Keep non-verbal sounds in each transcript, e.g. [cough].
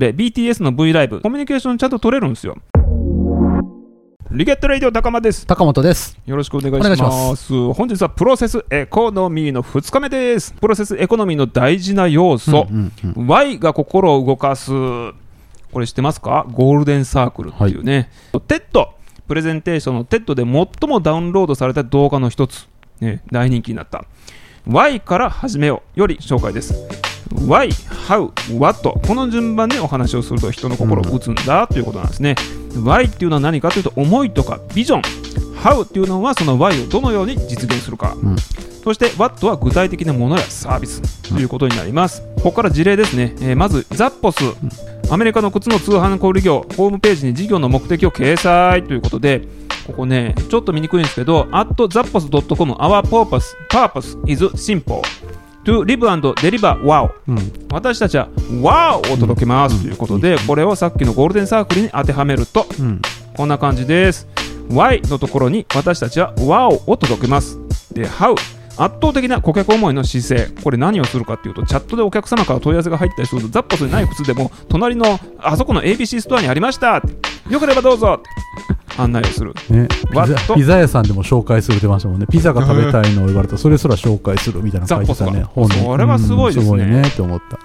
で、BTS の V ライブ、コミュニケーションちゃんと取れるんですよ。リゲットレイディオ高間です。高本です。よろしくお願いします。お願いします本日はプロセスエコノミーの2日目です。プロセスエコノミーの大事な要素、うんうん Why が心を動かす。これ知ってますか？ゴールデンサークルっていうね。 TED、プレゼンテーションの TED で最もダウンロードされた動画の一つ。ね、大人気になった。Y から始めようより紹介です。Why, How, What この順番でお話をすると人の心を打つんだということなんですね。Why っていうのは何かというと思いとかビジョン How っていうのはその Why をどのように実現するか、うん。そして What は具体的なものやサービスということになります、ここから事例ですね、えーまずザッポス、アメリカの靴の通販小売業ホームページに事業の目的を掲載ということでここねちょっと見にくいんですけど at zappos.com our purpose purpose is simple to live and deliver wow うん私たちは wow を届けますということでこれをさっきのゴールデンサークルに当てはめるとうんこんな感じです。Y のところに私たちは Wow を届けます。で、How 圧倒的な顧客思いの姿勢。これ何をするかっていうと、チャットでお客様から問い合わせが入ったりすると、ザッポスにない靴でも、隣のあそこの ABC ストアにありました。よければどうぞ。案内をする。ね、ピザピザ屋さんでも紹介するってましたもんね。ピザが食べたいのを言われたら、それすら紹介するみたいなの書いてたね、本に。それはすごいですねうんすごいねって思った。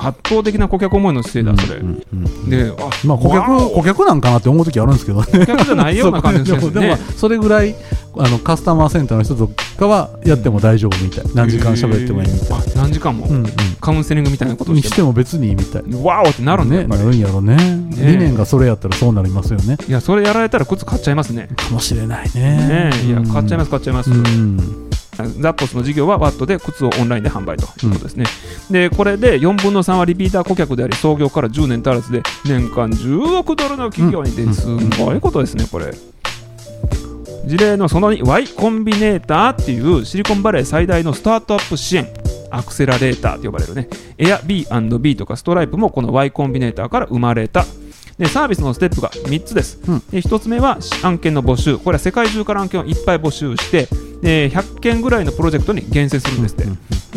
圧倒的な顧客思いの姿勢だ、それ。うんうんうんで、あ、まあ、顧客、顧客なんかなって思う時あるんですけどね。顧客じゃないような感じです [laughs] そうでも。それぐらい、あの、カスタマーセンターの人とかはやっても大丈夫みたい。何時間喋ってもいいみたい。あ何時間も、うんうん。カウンセリングみたいなことをにしてても別にいいみたい。ワオってなるんだよ、ね。なるんやろね理念がそれやったらそうなりますよね。いや、それやられたら靴買っちゃいますね。かもしれないね。ねえいや、うん買っちゃいます、買っちゃいます。うん。ザッポスの事業はワットで靴をオンラインで販売ということですね。で、これで4分の3はリピーター顧客であり、創業から10年足らずで年間10億ドルの企業にうんですごいことですね、これ。事例のその2、Y コンビネーターっていうシリコンバレー最大のスタートアップ支援。アクセラレーターと呼ばれるね。Airbnb とかストライプもこの Y コンビネーターから生まれた。でサービスのステップが3つです。うんで1つ目は案件の募集。これは世界中から案件をいっぱい募集して、で100件ぐらいのプロジェクトに厳選するんですって。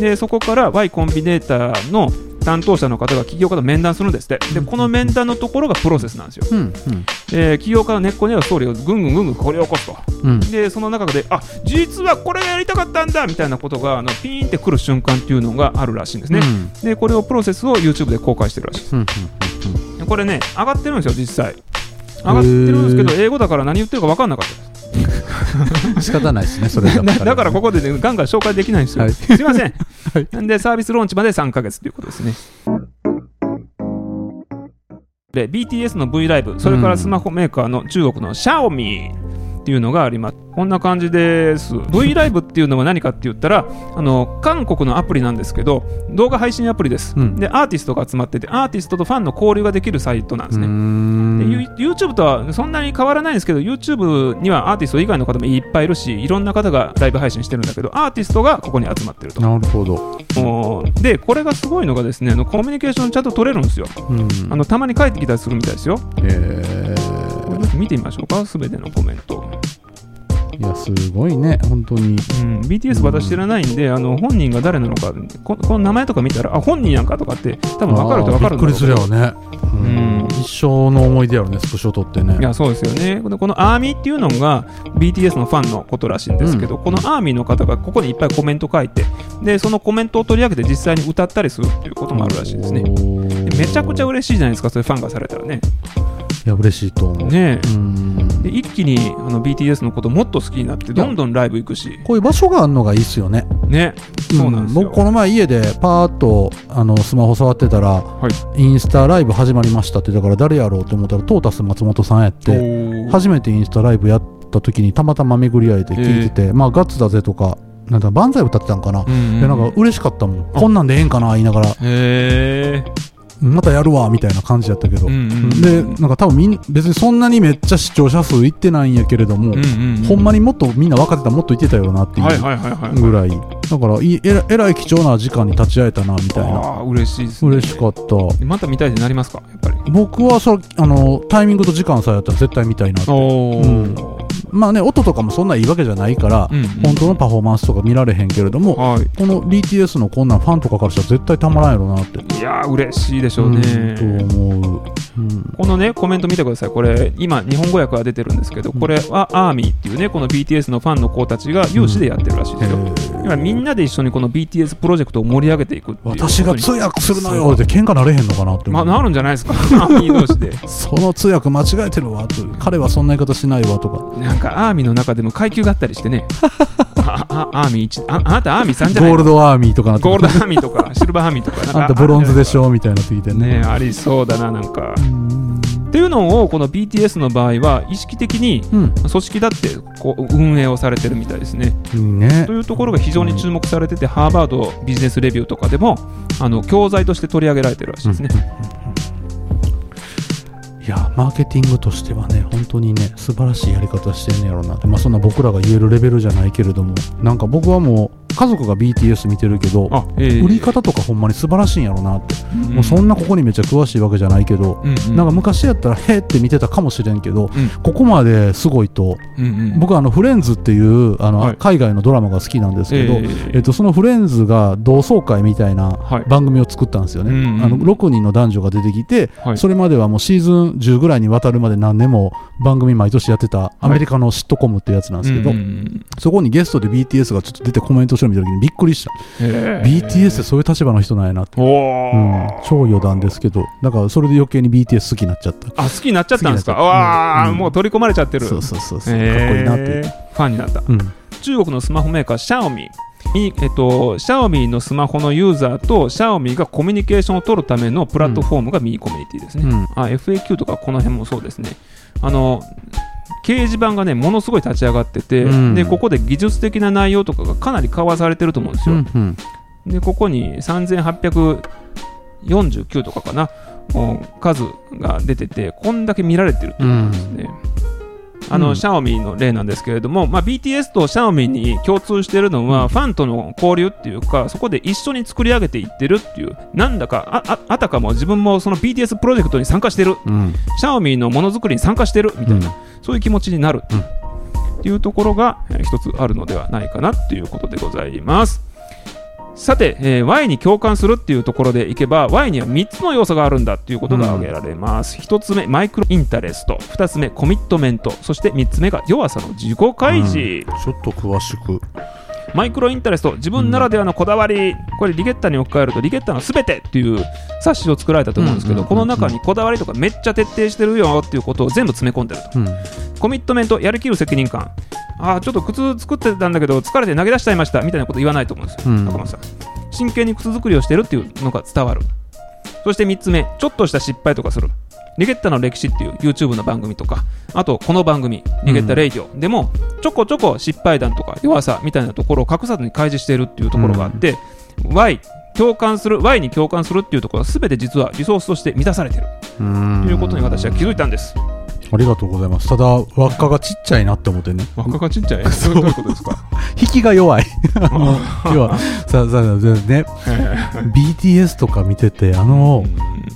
でそこから Y コンビネーターの担当者の方が起業家と面談するんですって。でこの面談のところがプロセスなんですよ。うん。うん。で起業家の根っこにあるストーリーをぐんぐんぐんぐん掘り起こすと。うん。でその中で、あ実はこれがやりたかったんだみたいなことがあのピーンってくる瞬間っていうのがあるらしいんですね。うんでこれをプロセスを YouTube で公開してるらしいです。うん。でこれね、上がってるんですよ、実際。上がってるんですけど、英語だから何言ってるか分かんなかったです。うん。仕方ないですね、それだだ [laughs] だからここで、ね、ガンガン紹介できないんですよ。はいすいません。はいで、サービスローンチまで3か月ということですね。で、BTS の V ライブ、それからスマホメーカーの中国のシャオミっていうのがあります。こんな感じです。V ライブっていうのは何かって言ったら、あの韓国のアプリなんですけど、動画配信アプリです。うんで、アーティストが集まってて、アーティストとファンの交流ができるサイトなんですね。で YouTube とはそんなに変わらないんですけど YouTube にはアーティスト以外の方もいっぱいいるしいろんな方がライブ配信してるんだけどアーティストがここに集まってるとなるほど。でこれがすごいのがですねあのコミュニケーションちゃんと取れるんですようん。あのたまに帰ってきたりするみたいですよえこれ見てみましょうか。すべてのコメント、ー、いや、すごいね、本当に。うん、BTS 私知らないんであの本人が誰なのかここの名前とか見たらあ本人やんかとかって多分分かると分かるんだろうびっくりするやろね。うん。一生の思い出やろね、スクショ撮ってね。いやそうですよね。でこのアーミーっていうのが BTS のファンのことらしいんですけど、このアーミーの方がここにいっぱいコメント書いてでそのコメントを取り上げて実際に歌ったりするっていうこともあるらしいですね。めちゃくちゃ嬉しいじゃないですかそれファンがされたらねいや、嬉しいと思う。ね。で一気にあの BTS のこともっと好きになってどんどんライブ行くし。こういう場所があるのがいいっすよね。ね。そうなんですよ、僕、この前家でパーッとあのスマホ触ってたら、はい。インスタライブ始まりましたって、だから誰やろうと思ったら、トータス松本さんやって、初めてインスタライブやった時にたまたま巡り合えて聞いてて、まあガッツだぜとか、なんだ万歳歌ってたんかな。うんうんでなんか嬉しかったもん。こんなんでええんかな言いながら、へえまたやるわみたいな感じやったけど。うんうんで、なんか多分みん別にそんなにめっちゃ視聴者数いってないんやけれども、うんうんうんほんまにもっとみんな分かってたらもっといってたよなっていうぐらい。だからいえらえらい貴重な時間に立ち会えたなみたいな。嬉しいですね嬉しかった。また見たいってなりますかやっぱり？僕はそあのタイミングと時間さえあったら絶対見たいなって。まあね音とかもそんないいわけじゃないから、うんうん。本当のパフォーマンスとか見られへんけれども、はい。この BTS のこんなんファンとかからしたら絶対たまらんやろなって。いやー嬉しいでしょうね、うんと思う、うんこのねコメント見てください、これ、今、日本語訳が出てるんですけど、これはアーミーっていうね、この BTS のファンの子たちが有志でやってるらしいですよ。だからみんなで一緒にこの BTS プロジェクトを盛り上げていく私が通訳するのよ。って喧嘩なれへんのかなって。思まあ、う、なるんじゃないですか、[laughs] アーミー同士で。その通訳間違えてるわと彼はそんな言い方しないわとか。なんかアーミーの中でも階級があったりしてね、[laughs] ああアーミー1あ、あなたアーミー3じゃないゴールドアーミーとかゴールドアーミーとか、シルバーアーミーとか、あんたブロンズでしょ？みたいなってきてねね。ありそうだな、なんか。うんっていうのを、この BTS の場合は、意識的にうん。組織だってこう運営をされてるみたいですね。いいね。というところが非常に注目されてて、ハーバードビジネスレビューとかでもあの教材として取り上げられてるらしいですね。いやマーケティングとしてはね本当にね素晴らしいやり方してんねやろうなって。まあそんな僕らが言えるレベルじゃないけれどもなんか僕はもう家族が BTS 見てるけどあ、えー。売り方とかほんまに素晴らしいんやろうなって、うん。もうそんなここにめっちゃ詳しいわけじゃないけど、うんうん。なんか昔やったらへーって見てたかもしれんけど、うん。ここまですごいと。うんうん。僕はあのフレンズっていうあの、はい。海外のドラマが好きなんですけど、えー。えっと、そのフレンズが同窓会みたいなはい。番組を作ったんですよね、うんうん。あの6人の男女が出てきて、はい。それまではもうシーズン10ぐらいにわたるまで何年も番組毎年やってたアメリカのシットコムってやつなんですけど、そこにゲストで BTS がちょっと出てコメントしてるの見た時にびっくりした、え。ー BTS ってそういう立場の人なんやなって、おうん。ー、超余談ですけど。だからそれで余計に BTS 好きになっちゃった。あ好きになっちゃったんですか？わあ、うん。もう取り込まれちゃってる。そうそうそうそう、えーかっこいいなって、ファンになった。うん。中国のスマホメーカーシャオミ。に、えっと、シャオミのスマホのユーザーとシャオミがコミュニケーションを取るためのプラットフォームがミーコミュニティですね、うん。あ FAQ とかこの辺もそうですね。あの掲示板がねものすごい立ち上がってて、うん。でここで技術的な内容とかがかなり交わされてると思うんですよ、うんうん。でここに3849とかかなお数が出ててこんだけ見られてるってことですね、あの、うん。シャオミの例なんですけれども、まあ、BTS とシャオミに共通しているのは、ファンとの交流っていうかそこで一緒に作り上げていってるっていうなんだかあああたかも自分もその BTS プロジェクトに参加してる。うん。シャオミのものづくりに参加してるみたいな、うん。そういう気持ちになるうん。っていうところが、えー一つあるのではないかなっていうことでございます。さて、えー Y に共感するっていうところでいけば Y には3つの要素があるんだっていうことが挙げられます、1つ目マイクロインタレスト。2つ目コミットメント。そして3つ目が弱さの自己開示、ちょっと詳しく。マイクロインタレスト。自分ならではのこだわり、これリゲッタに置き換えるとリゲッタのすべてっていう冊子を作られたと思うんですけど、うんうんこの中にこだわりとかめっちゃ徹底してるよっていうことを全部詰め込んでると。うん。コミットメントやりきる責任感ああちょっと靴作ってたんだけど疲れて投げ出しちゃいましたみたいなこと言わないと思うんですよ、うん。中村さん。真剣に靴作りをしてるっていうのが伝わる。そして3つ目ちょっとした失敗とかする。リゲッタの歴史っていう YouTube の番組とかあとこの番組リゲッタレイディオでもちょこちょこ失敗談とか弱さみたいなところを隠さずに開示しているっていうところがあって、Y 共感する Y に共感するっていうところは全て実はリソースとして満たされてる。ということに私は気づいたんですありがとうございます。ただ輪っかがちっちゃいなって思ってね。若がちっちゃい？[laughs] どういうことですか？引きが弱い。あ [laughs] の要はささね。BTS とか見ててあの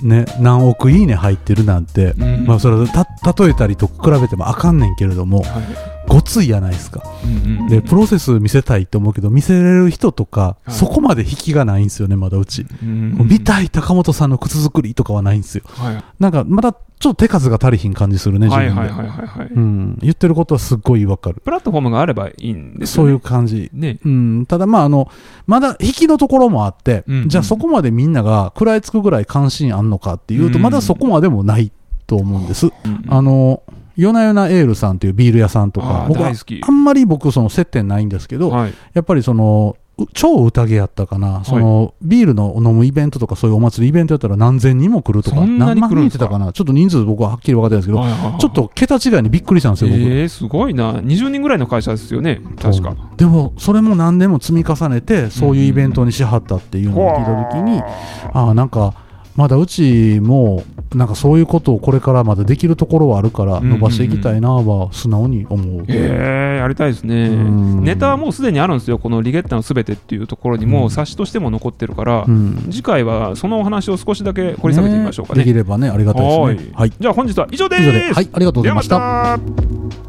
ね何億いいね入ってるなんて、うん。まあそれた例えたりと比べてもあかんねんけれども。はいごついやないですか。うんうんでプロセス見せたいって思うけど見せれる人とか、はい。そこまで引きがないんですよねまだうち、うん見たい高本さんの靴作りとかはないんですよ。はい。なんかまだちょっと手数が足りひん感じするね自分で、はいはいはい。うん、言ってることはすっごいわかる。プラットフォームがあればいいんですそういよねう感じ。ね。うん、ただまああのまだ引きのところもあって、うんうんじゃあそこまでみんなが食らいつくぐらい関心あんのかっていうと、うんまだそこまでもないと思うんです、うん。あの夜な夜なエールさんっていうビール屋さんとか僕は大好き。あんまり僕その接点ないんですけど、はい。やっぱりそのう超宴やったかな、そのビールの飲むイベントとかそういうお祭りイベントやったら何千人も来るとか何万人ってたかな。ちょっと人数僕ははっきり分かってないですけど、はいはいはいちょっと桁違いにびっくりしたんですよ僕、えー、すごいな。20人ぐらいの会社ですよね確か。でもそれも何年も積み重ねてそういうイベントにしはったっていうのを聞いた時に、ああなんかまだうちもなんかそういうことをこれからまだできるところはあるから伸ばしていきたいなは素直に思う、えー、やりたいですね。うん。ネタはもうすでにあるんですよ。このリゲッタのすべてっていうところにもう冊子としても残ってるから、うん。次回はそのお話を少しだけ掘り下げてみましょうかね。できればねありがたいですね。はい。じゃあ本日は以上です。はい。ありがとうございました